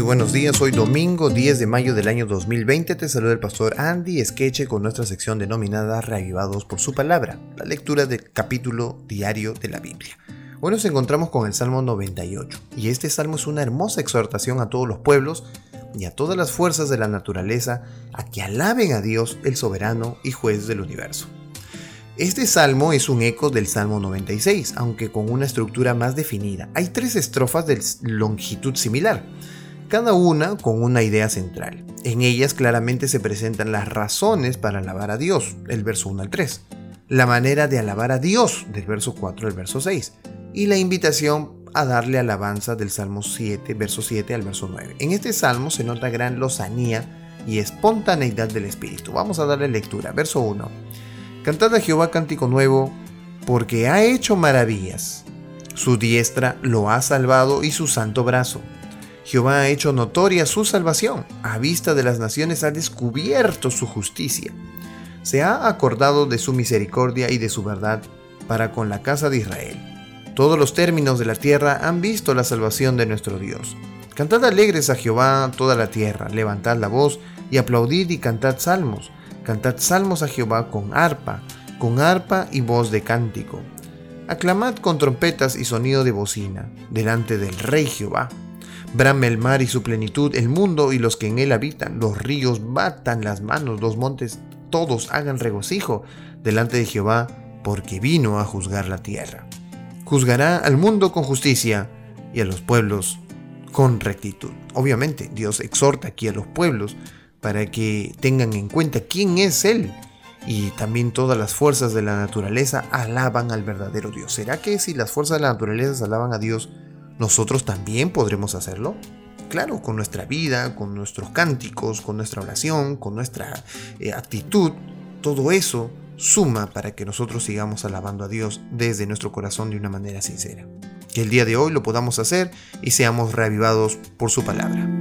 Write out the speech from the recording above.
Muy buenos días, hoy domingo 10 de mayo del año 2020 te saluda el pastor Andy Skeche con nuestra sección denominada Reavivados por su palabra, la lectura del capítulo diario de la Biblia. Hoy nos encontramos con el Salmo 98 y este salmo es una hermosa exhortación a todos los pueblos y a todas las fuerzas de la naturaleza a que alaben a Dios el soberano y juez del universo. Este salmo es un eco del Salmo 96, aunque con una estructura más definida. Hay tres estrofas de longitud similar cada una con una idea central. En ellas claramente se presentan las razones para alabar a Dios, el verso 1 al 3, la manera de alabar a Dios, del verso 4 al verso 6, y la invitación a darle alabanza del Salmo 7, verso 7 al verso 9. En este salmo se nota gran lozanía y espontaneidad del espíritu. Vamos a darle lectura. Verso 1. Cantad a Jehová cántico nuevo, porque ha hecho maravillas. Su diestra lo ha salvado y su santo brazo Jehová ha hecho notoria su salvación, a vista de las naciones ha descubierto su justicia. Se ha acordado de su misericordia y de su verdad para con la casa de Israel. Todos los términos de la tierra han visto la salvación de nuestro Dios. Cantad alegres a Jehová toda la tierra, levantad la voz y aplaudid y cantad salmos. Cantad salmos a Jehová con arpa, con arpa y voz de cántico. Aclamad con trompetas y sonido de bocina, delante del Rey Jehová Brame el mar y su plenitud, el mundo y los que en él habitan, los ríos batan las manos, los montes todos hagan regocijo delante de Jehová, porque vino a juzgar la tierra. Juzgará al mundo con justicia y a los pueblos con rectitud. Obviamente, Dios exhorta aquí a los pueblos para que tengan en cuenta quién es Él. Y también todas las fuerzas de la naturaleza alaban al verdadero Dios. ¿Será que si las fuerzas de la naturaleza alaban a Dios, nosotros también podremos hacerlo. Claro, con nuestra vida, con nuestros cánticos, con nuestra oración, con nuestra eh, actitud, todo eso suma para que nosotros sigamos alabando a Dios desde nuestro corazón de una manera sincera. Que el día de hoy lo podamos hacer y seamos reavivados por su palabra.